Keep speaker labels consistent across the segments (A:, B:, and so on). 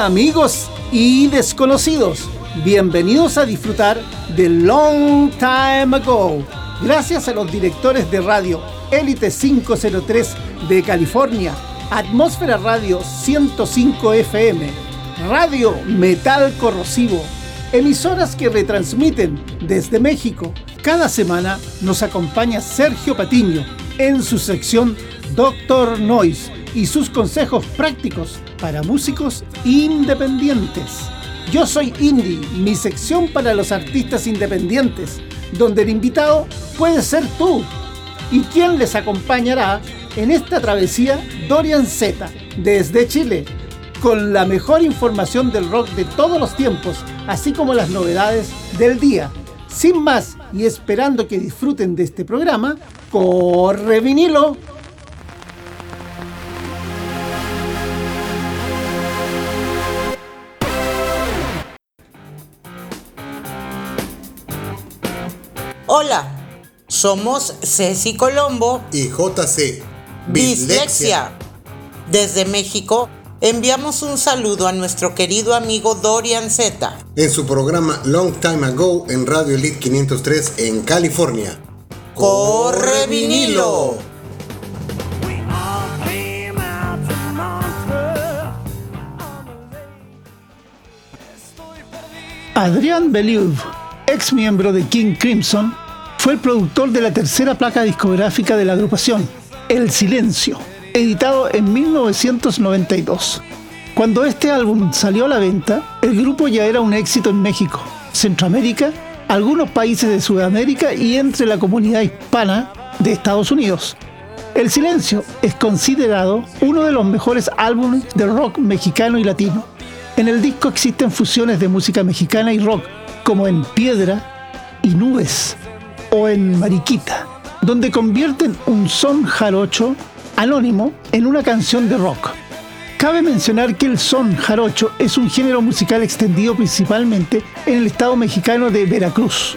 A: Amigos y desconocidos, bienvenidos a disfrutar de Long Time Ago. Gracias a los directores de radio Elite 503 de California, Atmósfera Radio 105 FM, Radio Metal Corrosivo, emisoras que retransmiten desde México. Cada semana nos acompaña Sergio Patiño en su sección Doctor Noise y sus consejos prácticos para músicos independientes. Yo soy Indie, mi sección para los artistas independientes, donde el invitado puede ser tú. ¿Y quién les acompañará en esta travesía? Dorian Z, desde Chile, con la mejor información del rock de todos los tiempos, así como las novedades del día. Sin más y esperando que disfruten de este programa, corre vinilo.
B: Somos Ceci Colombo
C: y JC
B: Dislexia. Desde México enviamos un saludo a nuestro querido amigo Dorian Z.
C: En su programa Long Time Ago en Radio Elite 503 en California.
B: ¡Corre vinilo!
A: Adrián Believe, ex miembro de King Crimson, fue el productor de la tercera placa discográfica de la agrupación, El Silencio, editado en 1992. Cuando este álbum salió a la venta, el grupo ya era un éxito en México, Centroamérica, algunos países de Sudamérica y entre la comunidad hispana de Estados Unidos. El Silencio es considerado uno de los mejores álbumes de rock mexicano y latino. En el disco existen fusiones de música mexicana y rock, como en Piedra y Nubes, o en Mariquita, donde convierten un son jarocho anónimo en una canción de rock. Cabe mencionar que el son jarocho es un género musical extendido principalmente en el estado mexicano de Veracruz.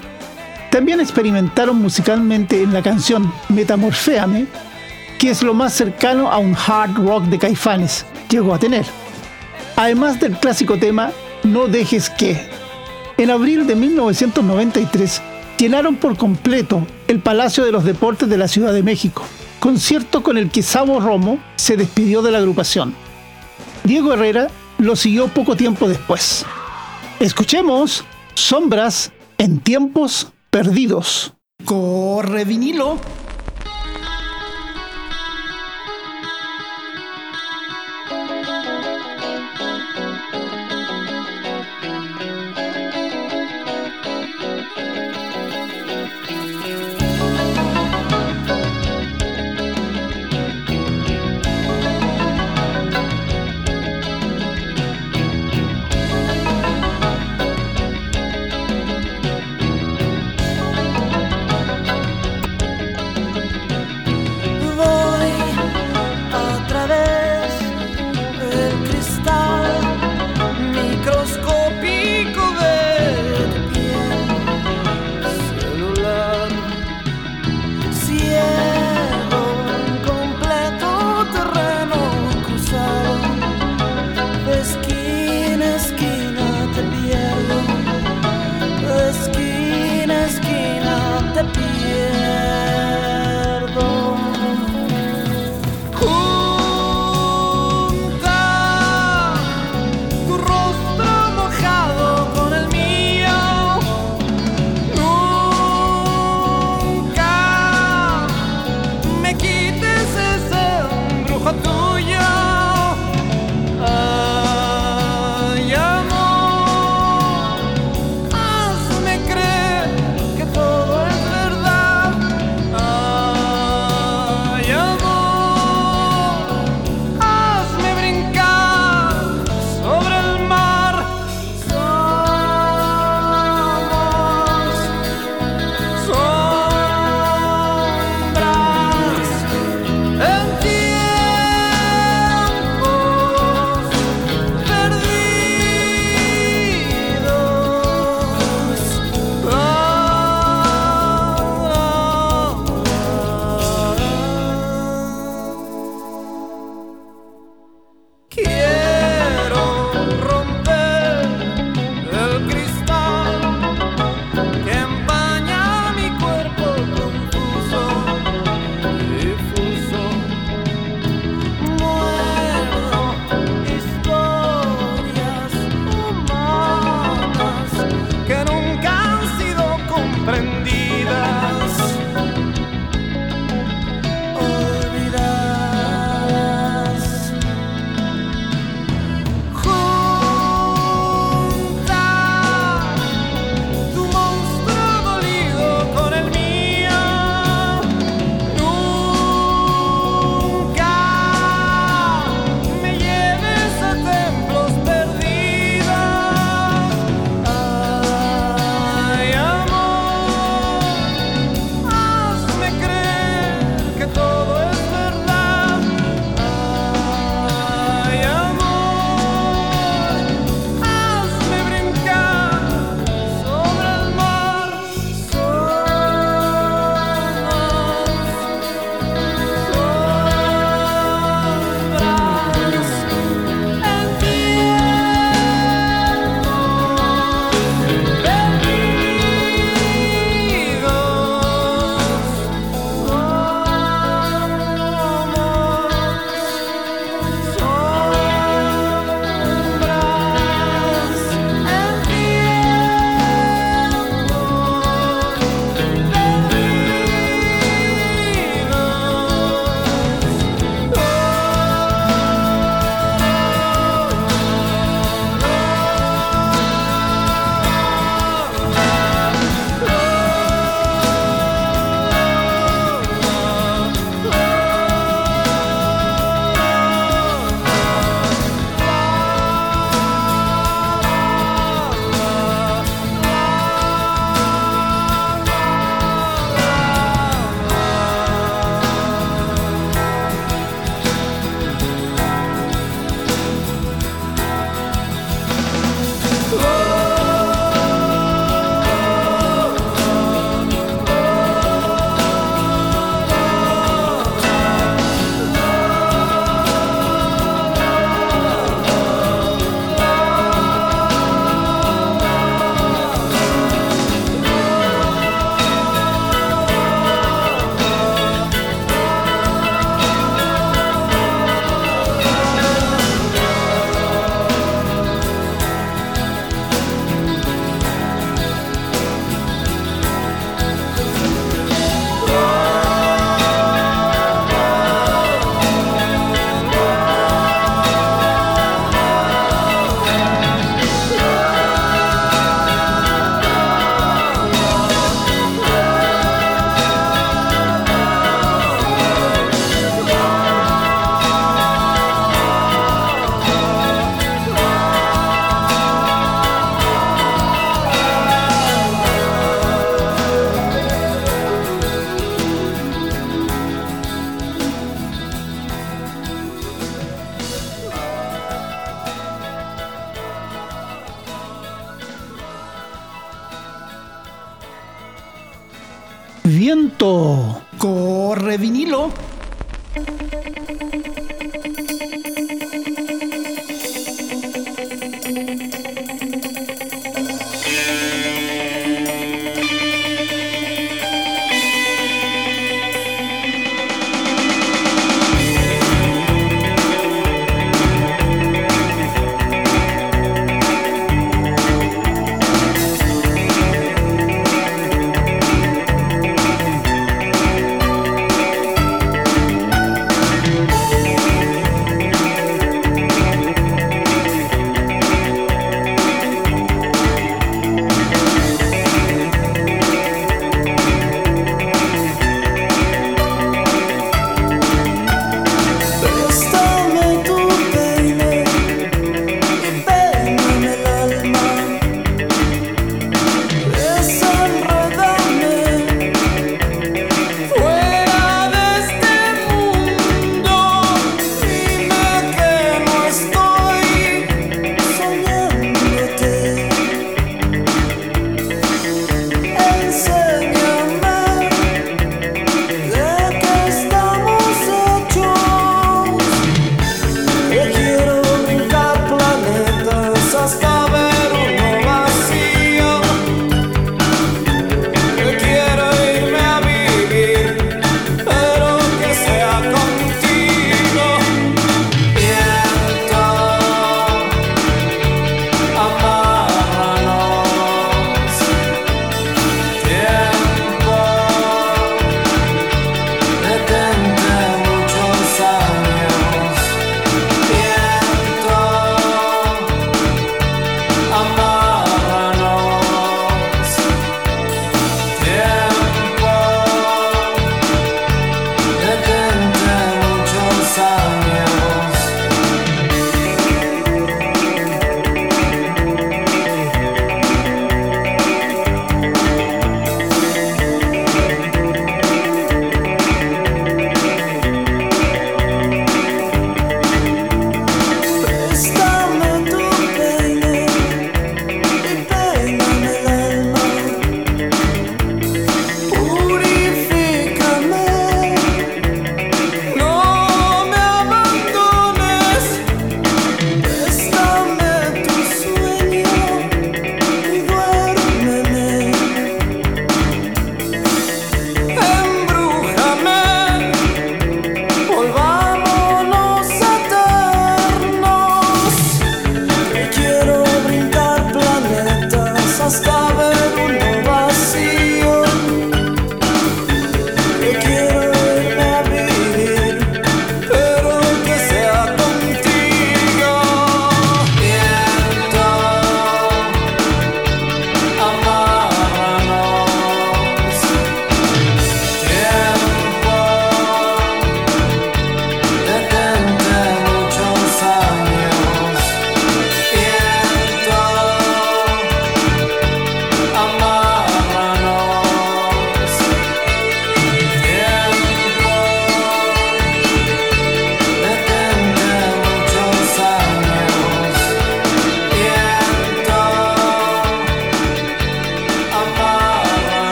A: También experimentaron musicalmente en la canción Metamorféame, que es lo más cercano a un hard rock de caifanes llegó a tener. Además del clásico tema No dejes que. En abril de 1993 llenaron por completo el Palacio de los Deportes de la Ciudad de México, concierto con el que Sabo Romo se despidió de la agrupación. Diego Herrera lo siguió poco tiempo después. Escuchemos Sombras en tiempos perdidos. Corre vinilo.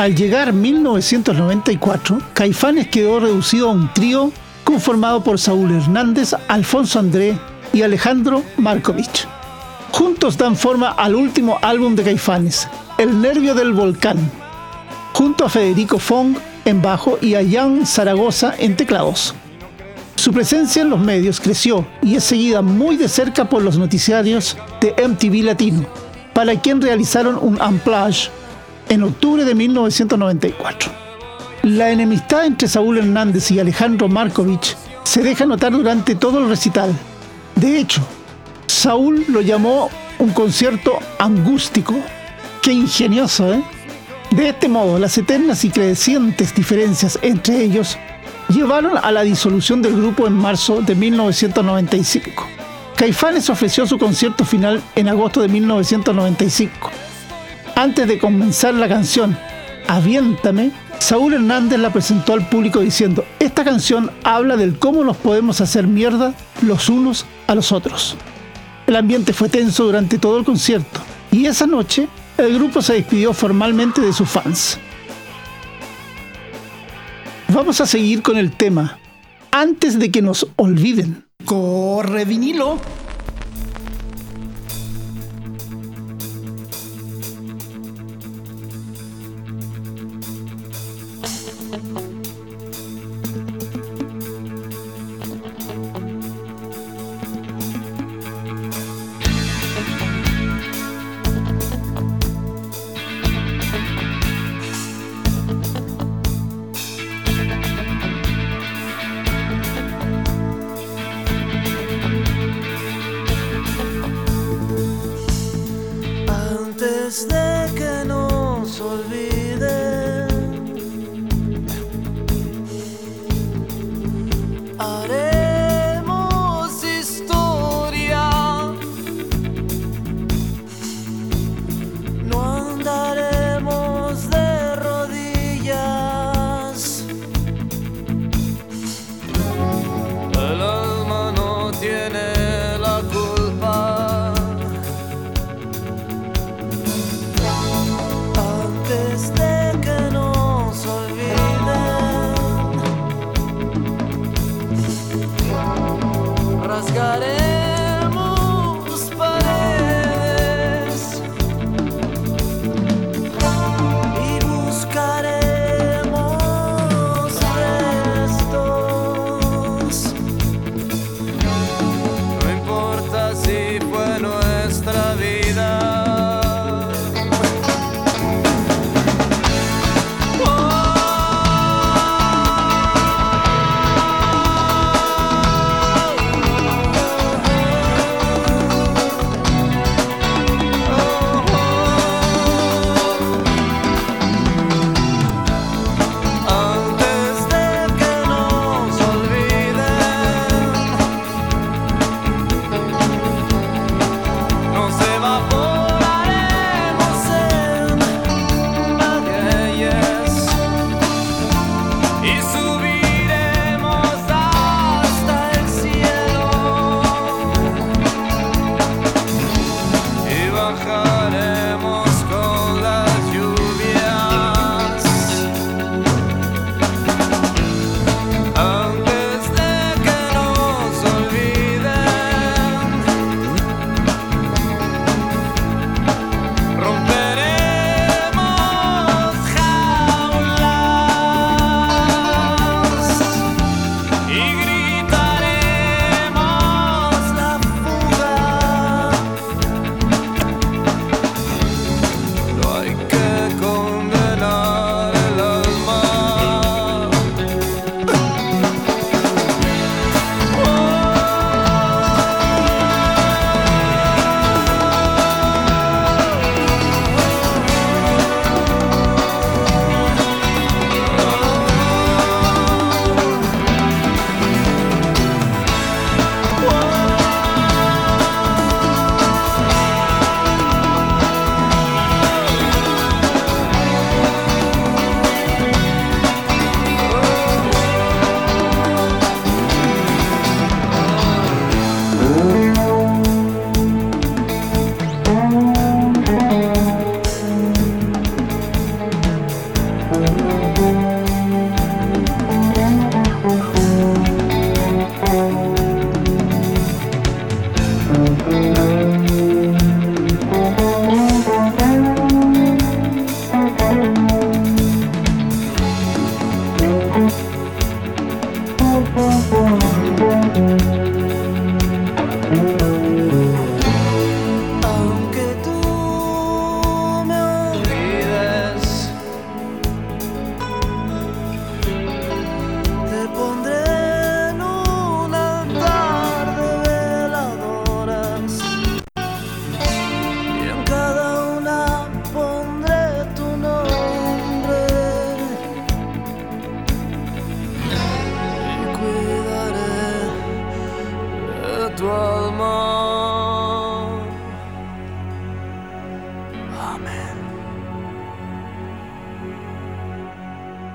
A: Al llegar 1994, Caifanes quedó reducido a un trío conformado por Saúl Hernández, Alfonso André y Alejandro Markovich. Juntos dan forma al último álbum de Caifanes, El Nervio del Volcán, junto a Federico Fong en bajo y a Jan Zaragoza en teclados. Su presencia en los medios creció y es seguida muy de cerca por los noticiarios de MTV Latino, para quien realizaron un unplage en octubre de 1994. La enemistad entre Saúl Hernández y Alejandro Markovich se deja notar durante todo el recital. De hecho, Saúl lo llamó un concierto angústico. Qué ingenioso, ¿eh? De este modo, las eternas y crecientes diferencias entre ellos llevaron a la disolución del grupo en marzo de 1995. Caifanes ofreció su concierto final en agosto de 1995 antes de comenzar la canción Aviéntame, Saúl Hernández la presentó al público diciendo, esta canción habla del cómo nos podemos hacer mierda los unos a los otros. El ambiente fue tenso durante todo el concierto y esa noche el grupo se despidió formalmente de sus fans. Vamos a seguir con el tema, antes de que nos olviden. Corre vinilo.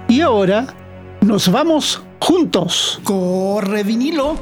A: Y ahora nos vamos juntos.
D: Corre vinilo.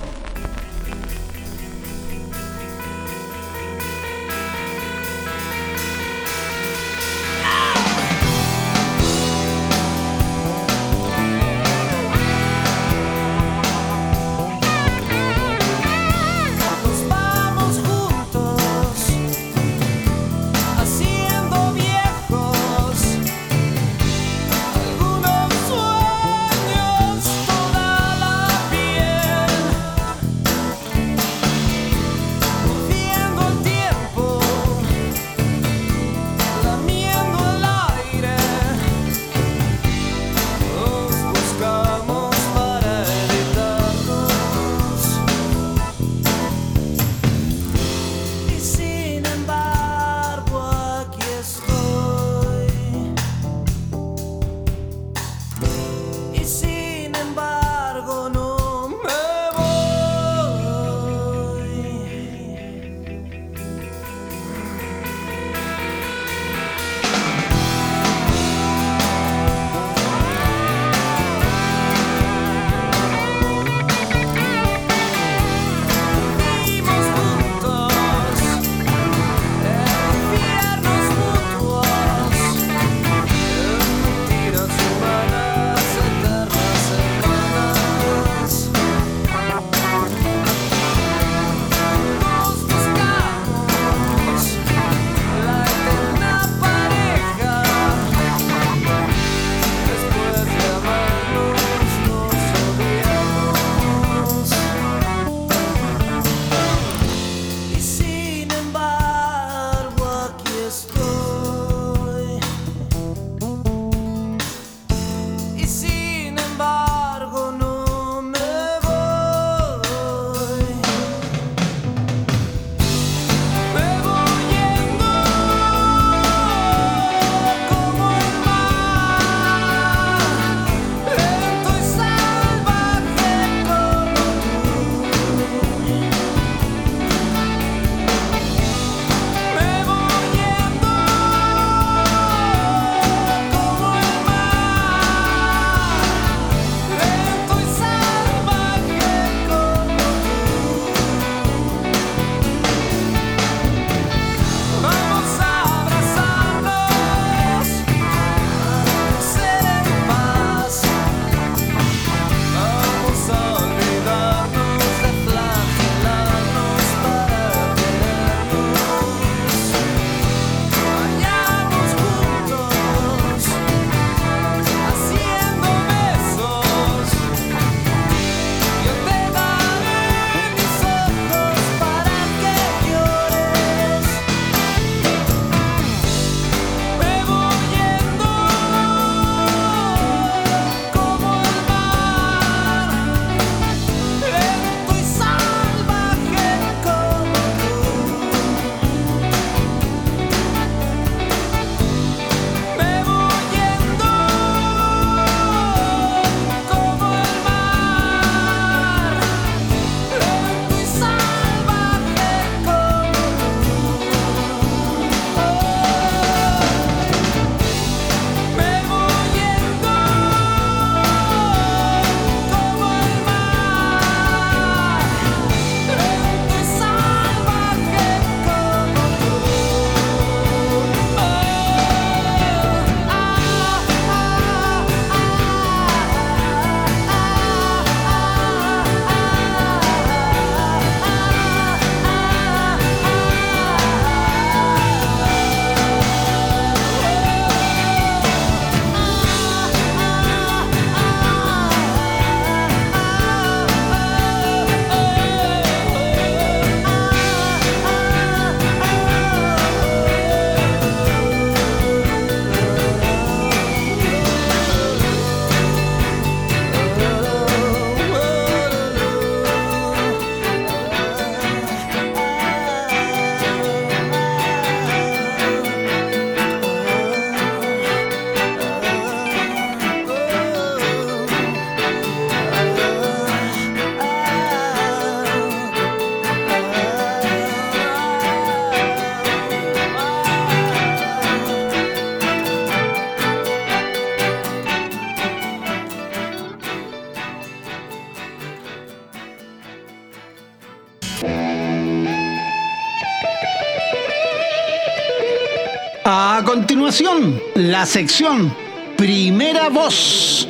A: La sección Primera Voz.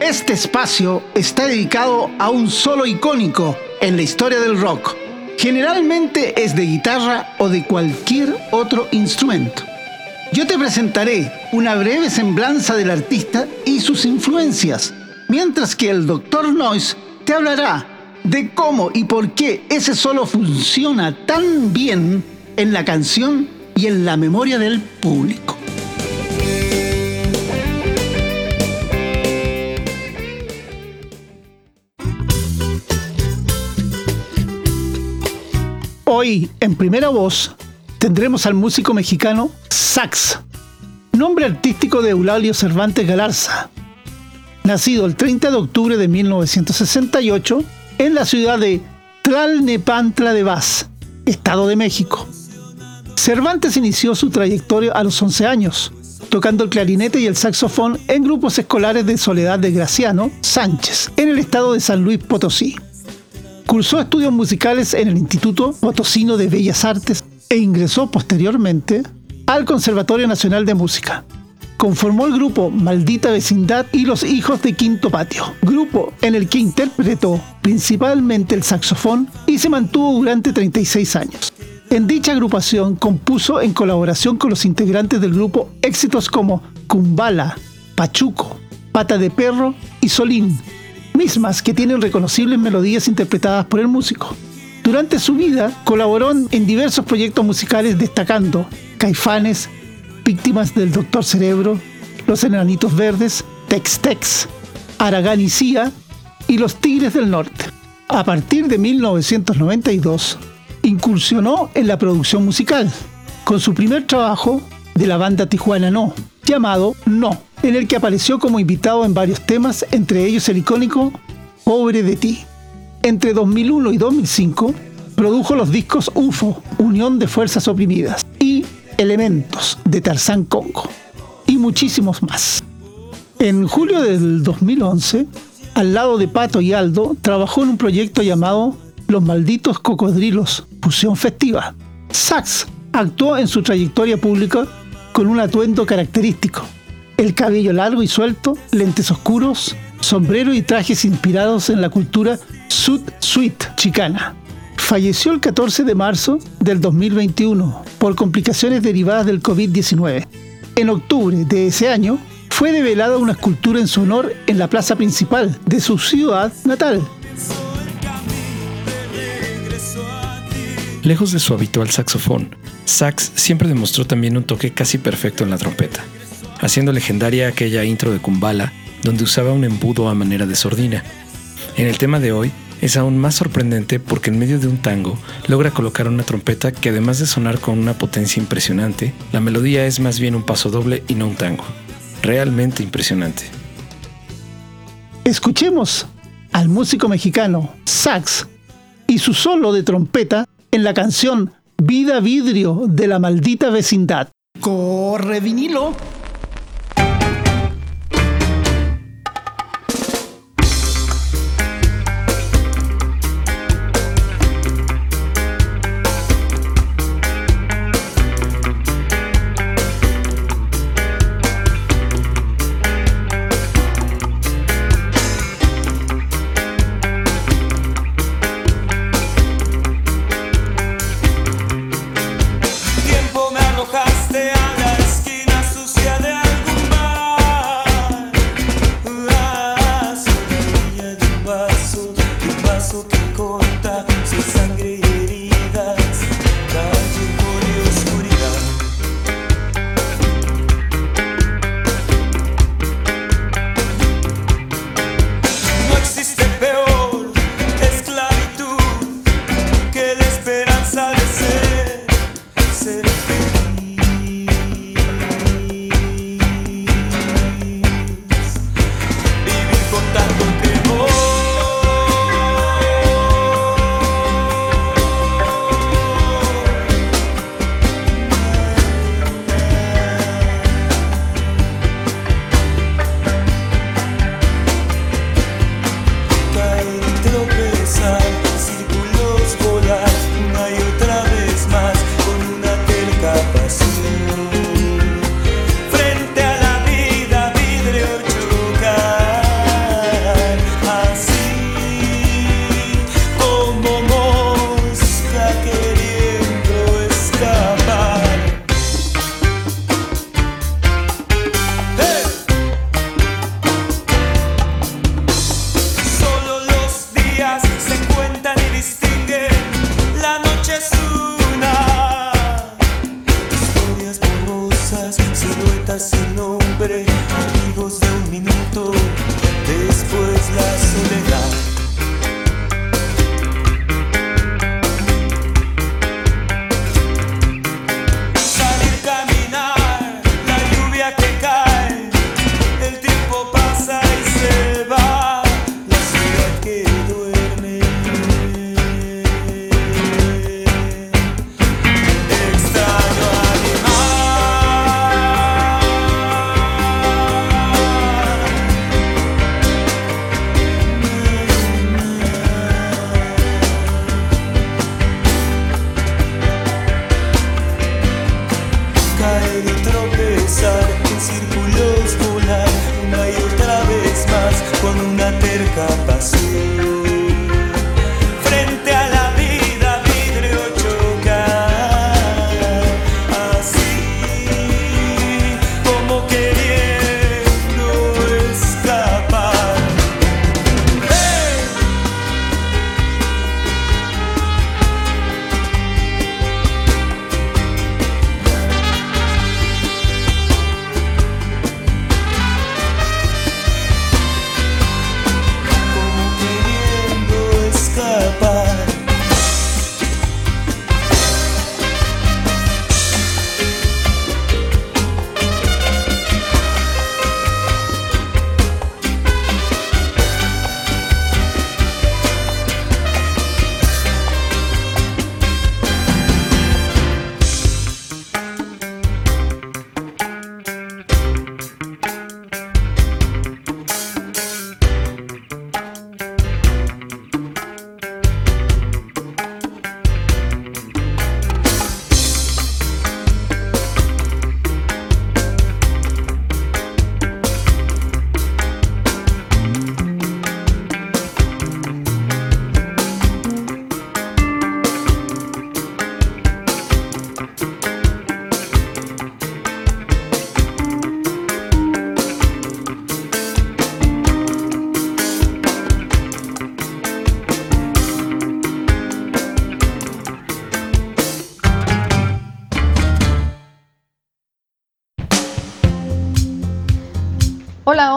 A: Este espacio está dedicado a un solo icónico en la historia del rock. Generalmente es de guitarra o de cualquier otro instrumento. Yo te presentaré una breve semblanza del artista y sus influencias, mientras que el Dr. Noise te hablará de cómo y por qué ese solo funciona tan bien en la canción y en la memoria del público. Hoy, en primera voz, tendremos al músico mexicano Sax, nombre artístico de Eulalio Cervantes Galarza, nacido el 30 de octubre de 1968 en la ciudad de Tlalnepantla de Vaz, Estado de México. Cervantes inició su trayectoria a los 11 años, tocando el clarinete y el saxofón en grupos escolares de Soledad de Graciano Sánchez, en el estado de San Luis Potosí. Cursó estudios musicales en el Instituto Potosino de Bellas Artes e ingresó posteriormente al Conservatorio Nacional de Música. Conformó el grupo Maldita Vecindad y Los Hijos de Quinto Patio, grupo en el que interpretó principalmente el saxofón y se mantuvo durante 36 años. En dicha agrupación compuso en colaboración con los integrantes del grupo éxitos como Kumbala, Pachuco, Pata de Perro y Solín, mismas que tienen reconocibles melodías interpretadas por el músico. Durante su vida colaboró en diversos proyectos musicales destacando Caifanes, Víctimas del Doctor Cerebro, Los Enanitos Verdes, Tex Tex, Aragán y Cia y Los Tigres del Norte. A partir de 1992, incursionó en la producción musical, con su primer trabajo de la banda Tijuana No, llamado No, en el que apareció como invitado en varios temas, entre ellos el icónico Pobre de ti. Entre 2001 y 2005 produjo los discos UFO, Unión de Fuerzas Oprimidas, y Elementos de Tarzán Congo, y muchísimos más. En julio del 2011, al lado de Pato y Aldo, trabajó en un proyecto llamado Los Malditos Cocodrilos, fusión festiva. Sax actuó en su trayectoria pública con un atuendo característico. El cabello largo y suelto, lentes oscuros, sombrero y trajes inspirados en la cultura Sud Suite chicana. Falleció el 14 de marzo del 2021 por complicaciones derivadas del COVID-19. En octubre de ese año fue develada una escultura en su honor en la plaza principal de su ciudad natal,
E: Lejos de su habitual saxofón, Sax siempre demostró también un toque casi perfecto en la trompeta, haciendo legendaria aquella intro de Kumbala, donde usaba un embudo a manera de sordina. En el tema de hoy, es aún más sorprendente porque en medio de un tango logra colocar una trompeta que además de sonar con una potencia impresionante, la melodía es más bien un paso doble y no un tango. Realmente impresionante.
A: Escuchemos al músico mexicano Sax y su solo de trompeta en la canción Vida Vidrio de la maldita vecindad. Corre vinilo.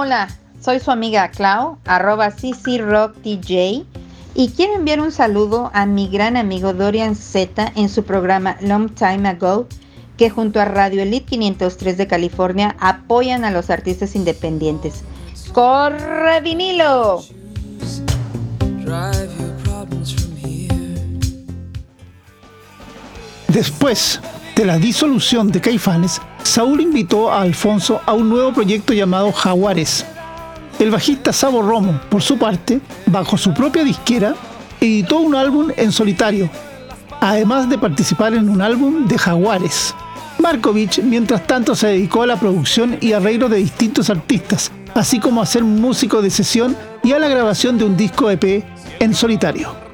F: Hola, soy su amiga Clau, arroba CCRockDJ, y quiero enviar un saludo a mi gran amigo Dorian Z en su programa Long Time Ago, que junto a Radio Elite 503 de California apoyan a los artistas independientes. ¡Corre vinilo!
A: Después de la disolución de Caifanes, Saúl invitó a Alfonso a un nuevo proyecto llamado Jaguares. El bajista Sabo Romo, por su parte, bajo su propia disquera, editó un álbum en solitario, además de participar en un álbum de Jaguares. Markovich, mientras tanto, se dedicó a la producción y arreglo de distintos artistas, así como a ser músico de sesión y a la grabación de un disco EP en solitario.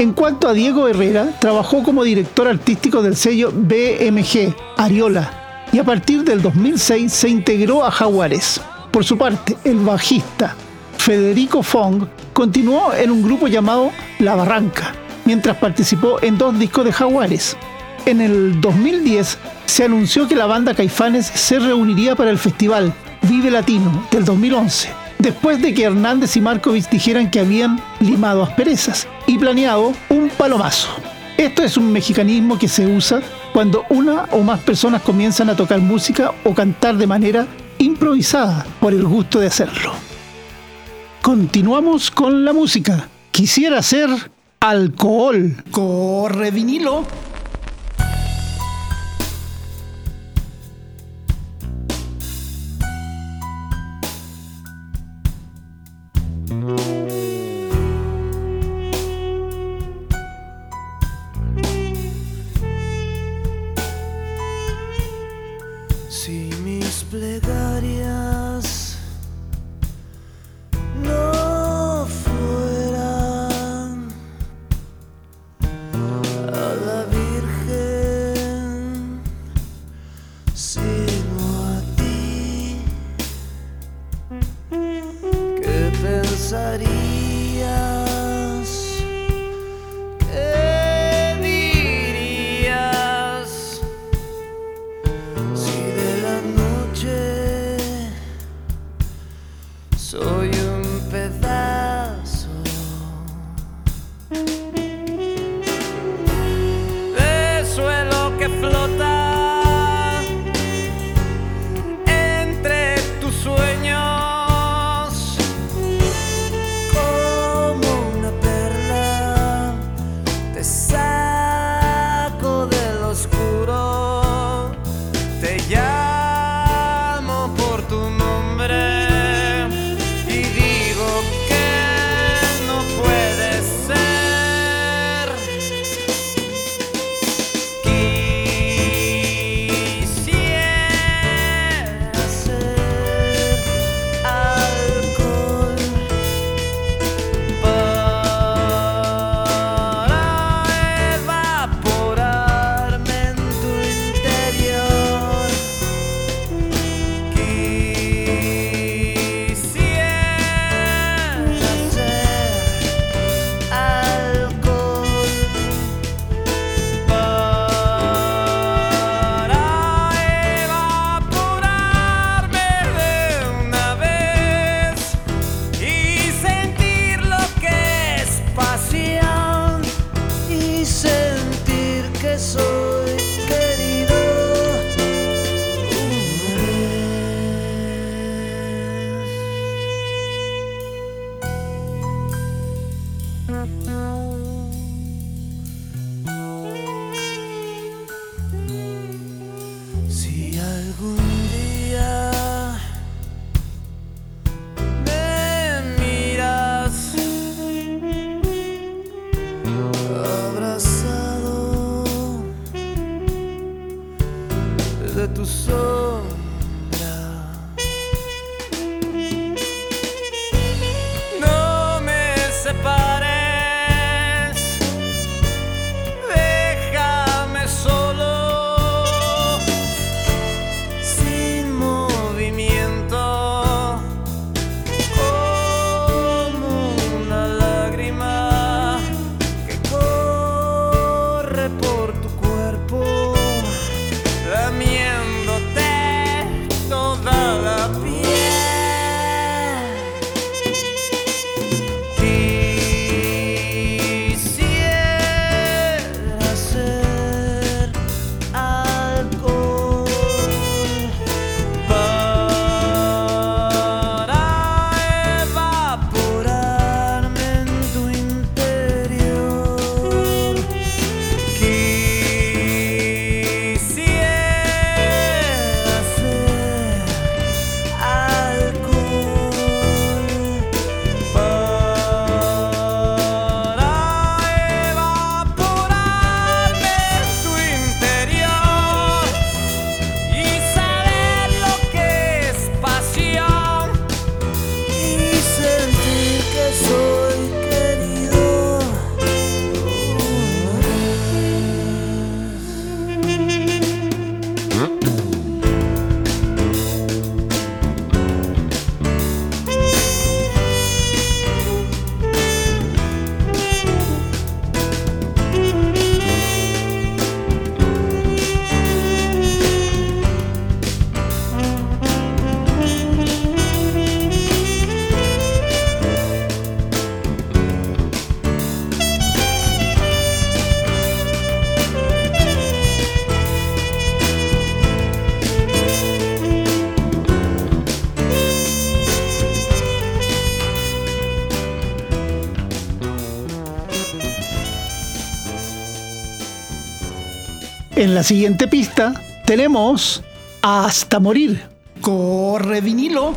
A: En cuanto a Diego Herrera, trabajó como director artístico del sello BMG, Ariola, y a partir del 2006 se integró a Jaguares. Por su parte, el bajista Federico Fong continuó en un grupo llamado La Barranca, mientras participó en dos discos de Jaguares. En el 2010 se anunció que la banda Caifanes se reuniría para el festival Vive Latino del 2011 después de que Hernández y Markovich dijeran que habían limado asperezas y planeado un palomazo. Esto es un mexicanismo que se usa cuando una o más personas comienzan a tocar música o cantar de manera improvisada por el gusto de hacerlo. Continuamos con la música. Quisiera hacer alcohol. Corre vinilo.
D: En la siguiente pista tenemos Hasta Morir. Corre vinilo.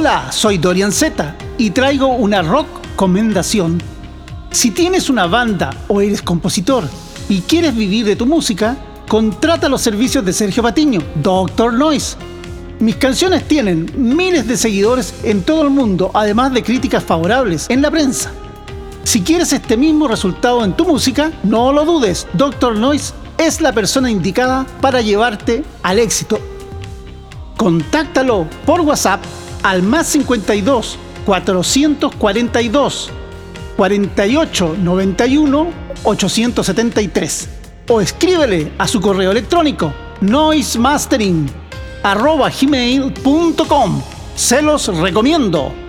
D: Hola, soy Dorian Z y traigo una rock comendación. Si tienes una banda o eres compositor y quieres vivir de tu música, contrata los servicios de Sergio Patiño, Doctor Noise. Mis canciones tienen miles de seguidores en todo el mundo, además de críticas favorables en la prensa. Si quieres este mismo resultado en tu música, no lo dudes, Doctor Noise es la persona indicada para llevarte al éxito. Contáctalo por WhatsApp al más 52 442 48 91 873 o escríbele a su correo electrónico noisemastering arroba gmail.com. Se los recomiendo.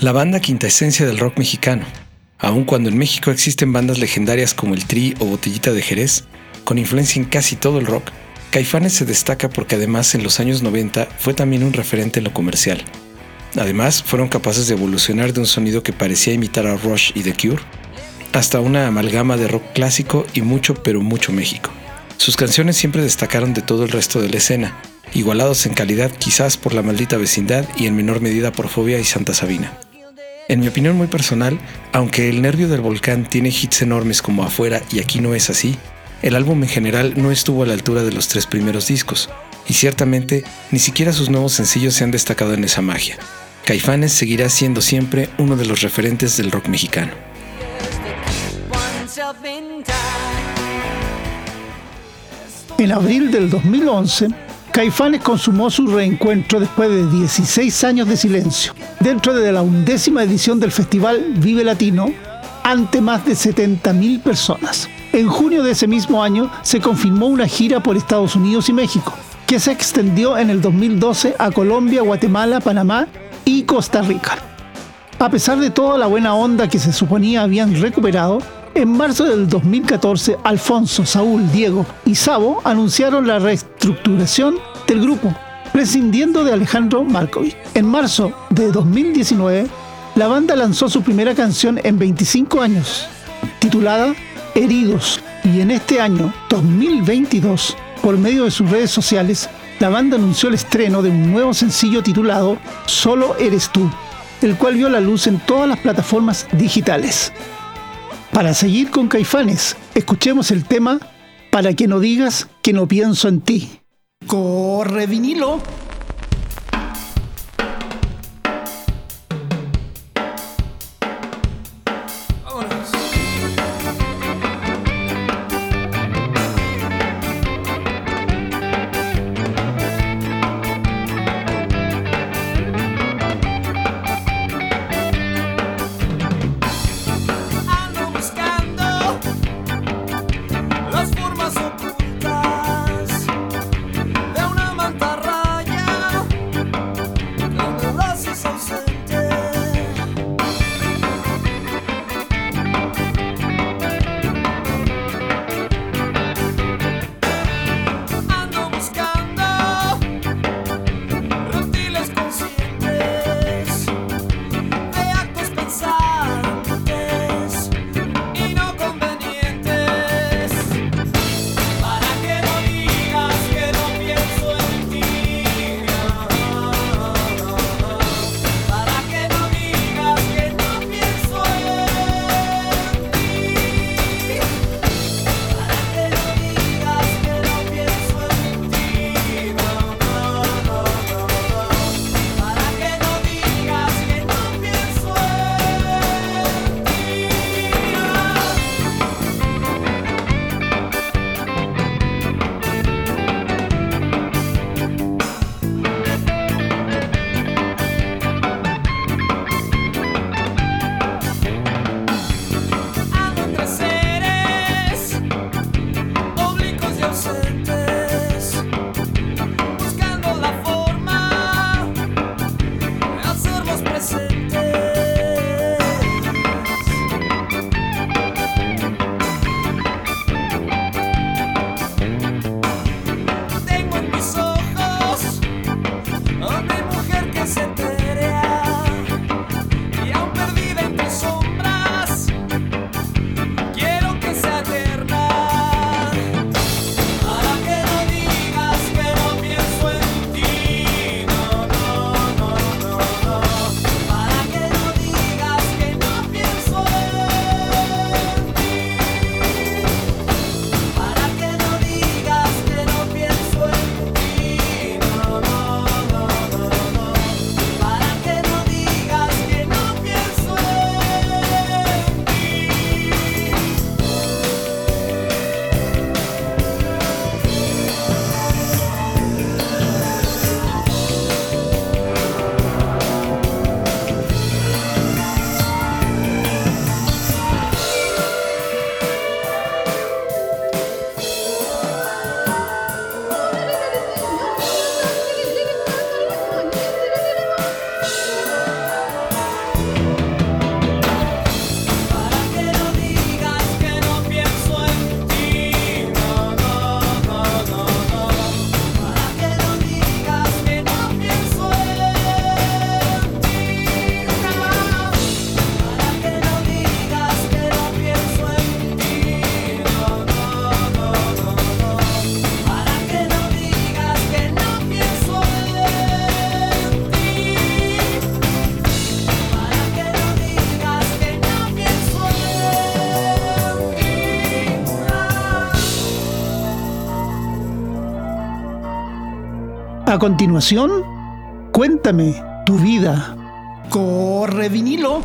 E: La banda quinta esencia del rock mexicano, Aun cuando en México existen bandas legendarias como el Tri o Botellita de Jerez, con influencia en casi todo el rock, Caifanes se destaca porque además en los años 90 fue también un referente en lo comercial. Además, fueron capaces de evolucionar de un sonido que parecía imitar a Rush y The Cure hasta una amalgama de rock clásico y mucho pero mucho México. Sus canciones siempre destacaron de todo el resto de la escena, igualados en calidad quizás por La maldita vecindad y en menor medida por Fobia y Santa Sabina. En mi opinión muy personal, aunque El nervio del volcán tiene hits enormes como Afuera y Aquí no es así, el álbum en general no estuvo a la altura de los tres primeros discos, y ciertamente ni siquiera sus nuevos sencillos se han destacado en esa magia. Caifanes seguirá siendo siempre uno de los referentes del rock mexicano.
A: En abril del 2011, Caifanes consumó su reencuentro después de 16 años de silencio, dentro de la undécima edición del festival Vive Latino, ante más de 70.000 personas. En junio de ese mismo año se confirmó una gira por Estados Unidos y México, que se extendió en el 2012 a Colombia, Guatemala, Panamá y Costa Rica. A pesar de toda la buena onda que se suponía habían recuperado, en marzo del 2014 Alfonso, Saúl, Diego y Sabo anunciaron la reestructuración del grupo, prescindiendo de Alejandro Markovich. En marzo de 2019, la banda lanzó su primera canción en 25 años, titulada Heridos, y en este año 2022, por medio de sus redes sociales, la banda anunció el estreno de un nuevo sencillo titulado Solo Eres Tú, el cual vio la luz en todas las plataformas digitales. Para seguir con Caifanes, escuchemos el tema Para que no digas que no pienso en ti. Corre vinilo.
D: A continuación, cuéntame tu vida. Corre vinilo.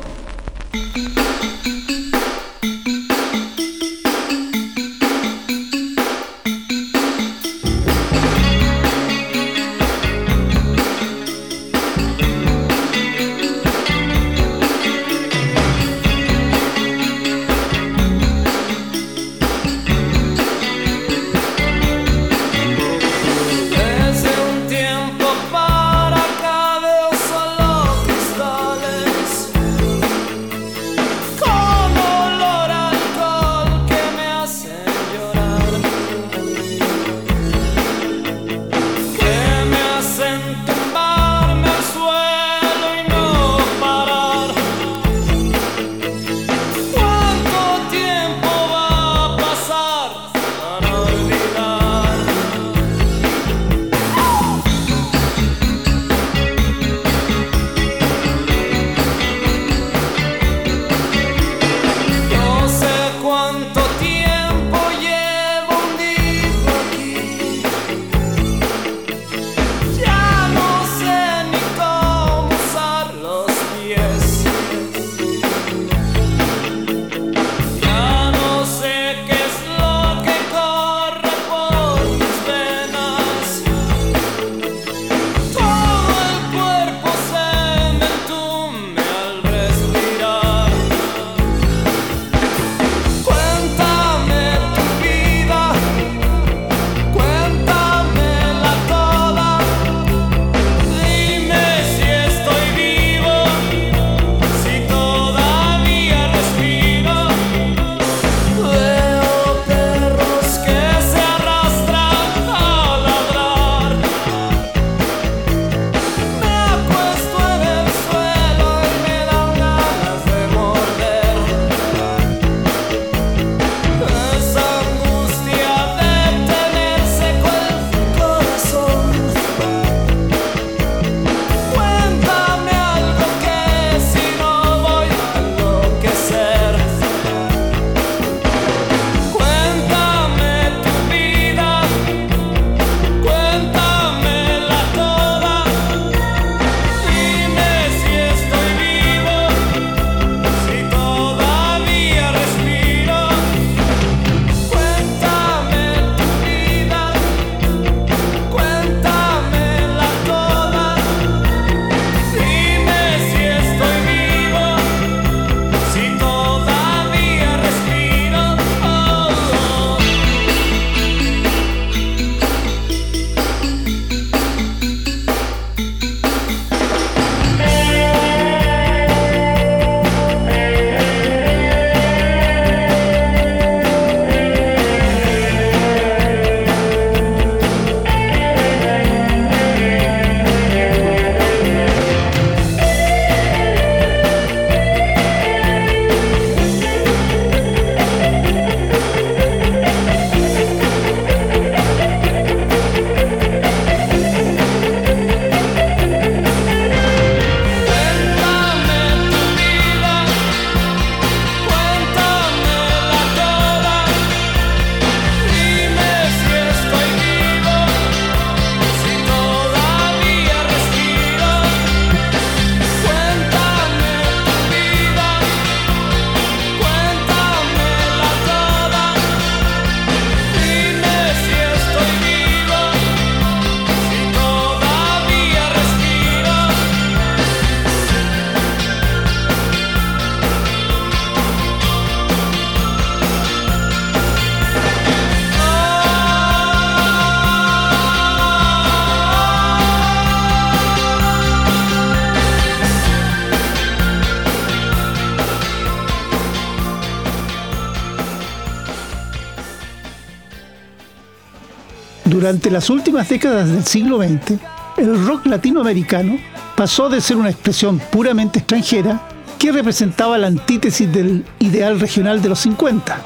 D: Durante las últimas décadas del siglo XX, el rock latinoamericano pasó de ser una expresión puramente extranjera que representaba la antítesis del ideal regional de los 50,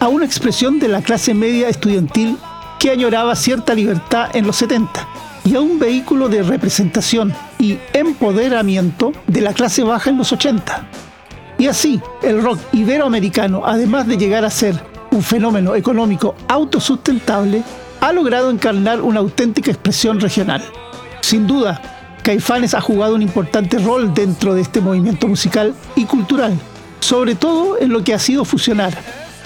D: a una expresión de la clase media estudiantil que añoraba cierta libertad en los 70 y a un vehículo de representación y empoderamiento de la clase baja en los 80. Y así, el rock iberoamericano, además de llegar a ser un fenómeno económico autosustentable, ha logrado encarnar una auténtica expresión regional. Sin duda, Caifanes ha jugado un importante rol dentro de este movimiento musical y cultural, sobre todo en lo que ha sido fusionar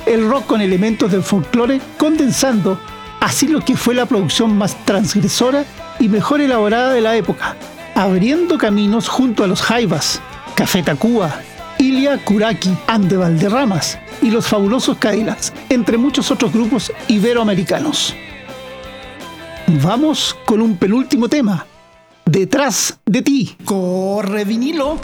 D: el rock con elementos del folclore, condensando así lo que fue la producción más transgresora y mejor elaborada de la época, abriendo caminos junto a los Jaivas, Café Tacuba, Ilia Kuraki, Ande Valderramas y los fabulosos Cadillacs, entre muchos otros grupos iberoamericanos. Vamos con un penúltimo tema. Detrás de ti. Corre vinilo.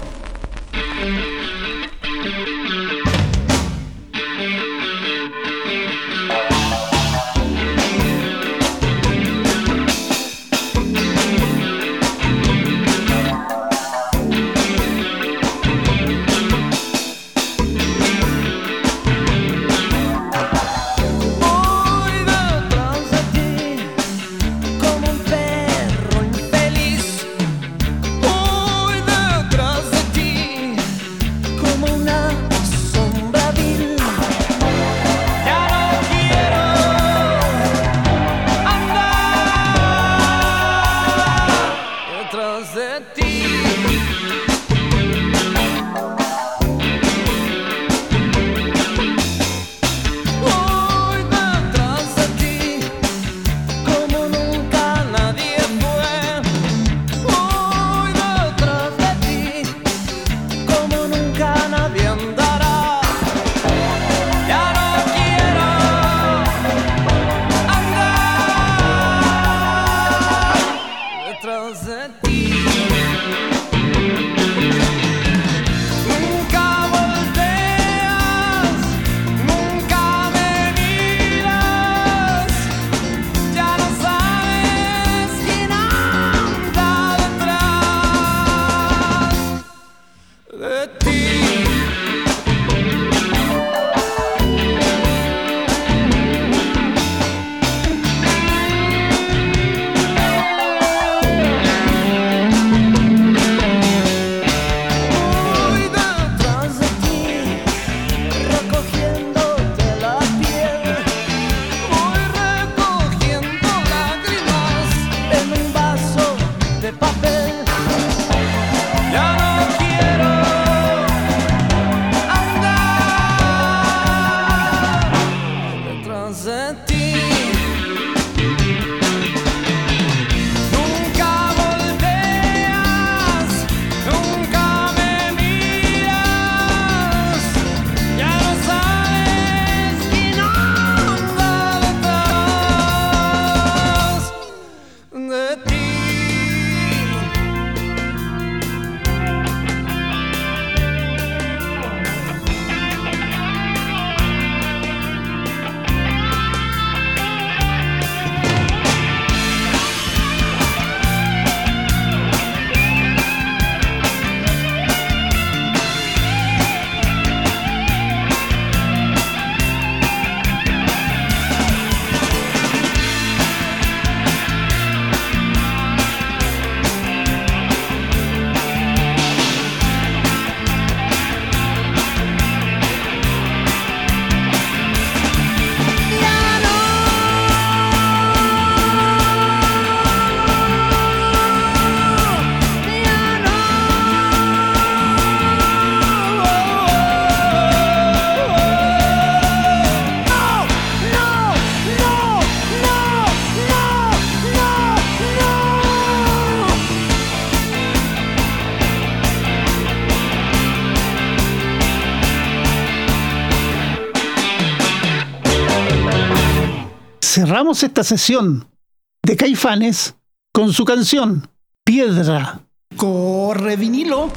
D: Cerramos esta sesión de Caifanes con su canción Piedra. Corre vinilo.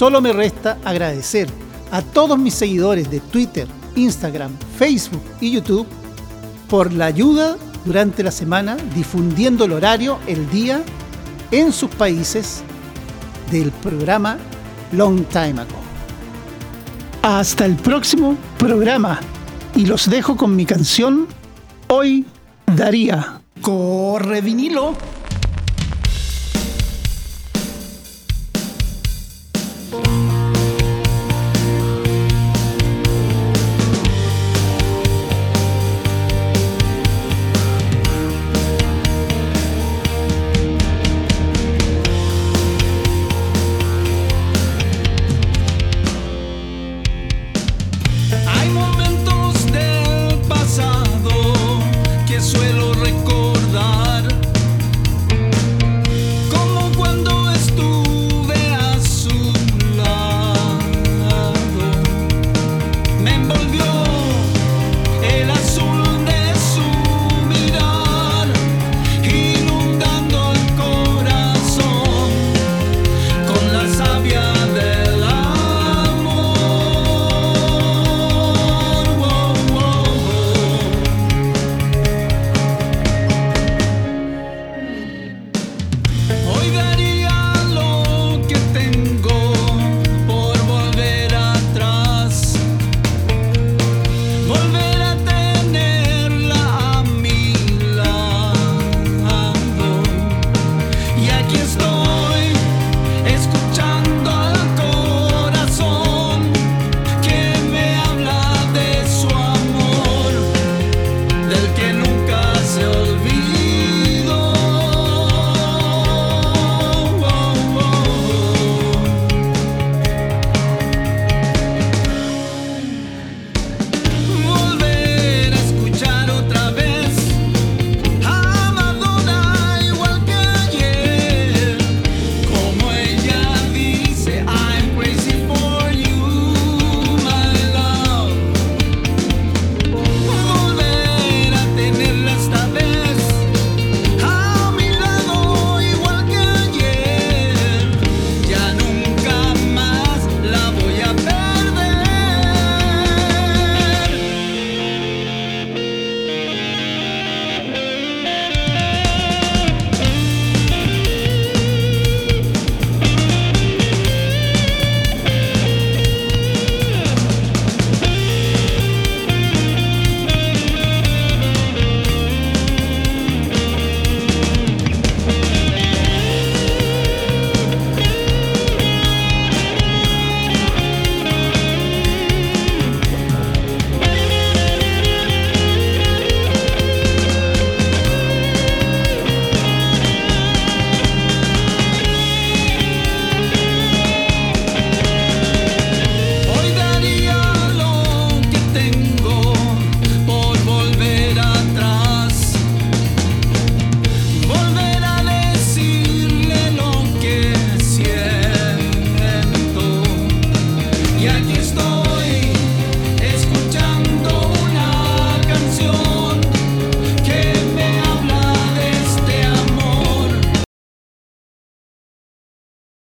A: Solo me resta agradecer a todos mis seguidores de Twitter, Instagram, Facebook y YouTube por la ayuda durante la semana difundiendo el horario, el día en sus países del programa Long Time Ago. Hasta el próximo programa y los dejo con mi canción Hoy Daría. Corre vinilo.